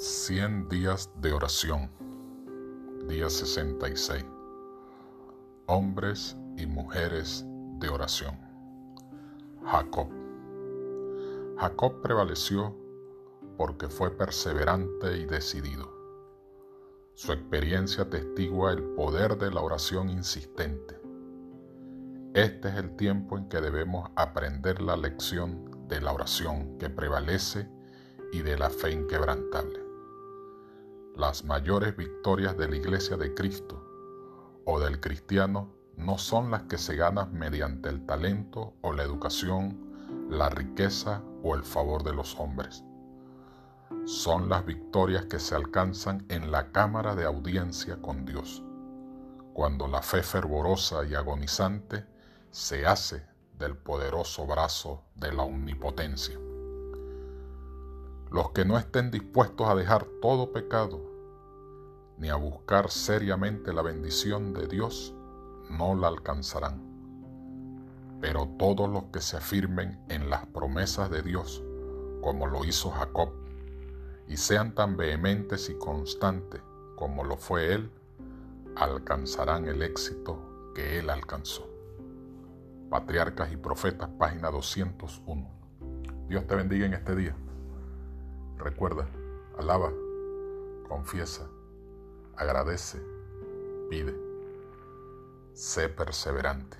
100 días de oración. Día 66. Hombres y mujeres de oración. Jacob. Jacob prevaleció porque fue perseverante y decidido. Su experiencia testigua el poder de la oración insistente. Este es el tiempo en que debemos aprender la lección de la oración que prevalece y de la fe inquebrantable. Las mayores victorias de la Iglesia de Cristo o del cristiano no son las que se ganan mediante el talento o la educación, la riqueza o el favor de los hombres. Son las victorias que se alcanzan en la cámara de audiencia con Dios, cuando la fe fervorosa y agonizante se hace del poderoso brazo de la omnipotencia. Los que no estén dispuestos a dejar todo pecado ni a buscar seriamente la bendición de Dios, no la alcanzarán. Pero todos los que se afirmen en las promesas de Dios, como lo hizo Jacob, y sean tan vehementes y constantes como lo fue él, alcanzarán el éxito que él alcanzó. Patriarcas y Profetas, página 201. Dios te bendiga en este día. Recuerda, alaba, confiesa, agradece, pide. Sé perseverante.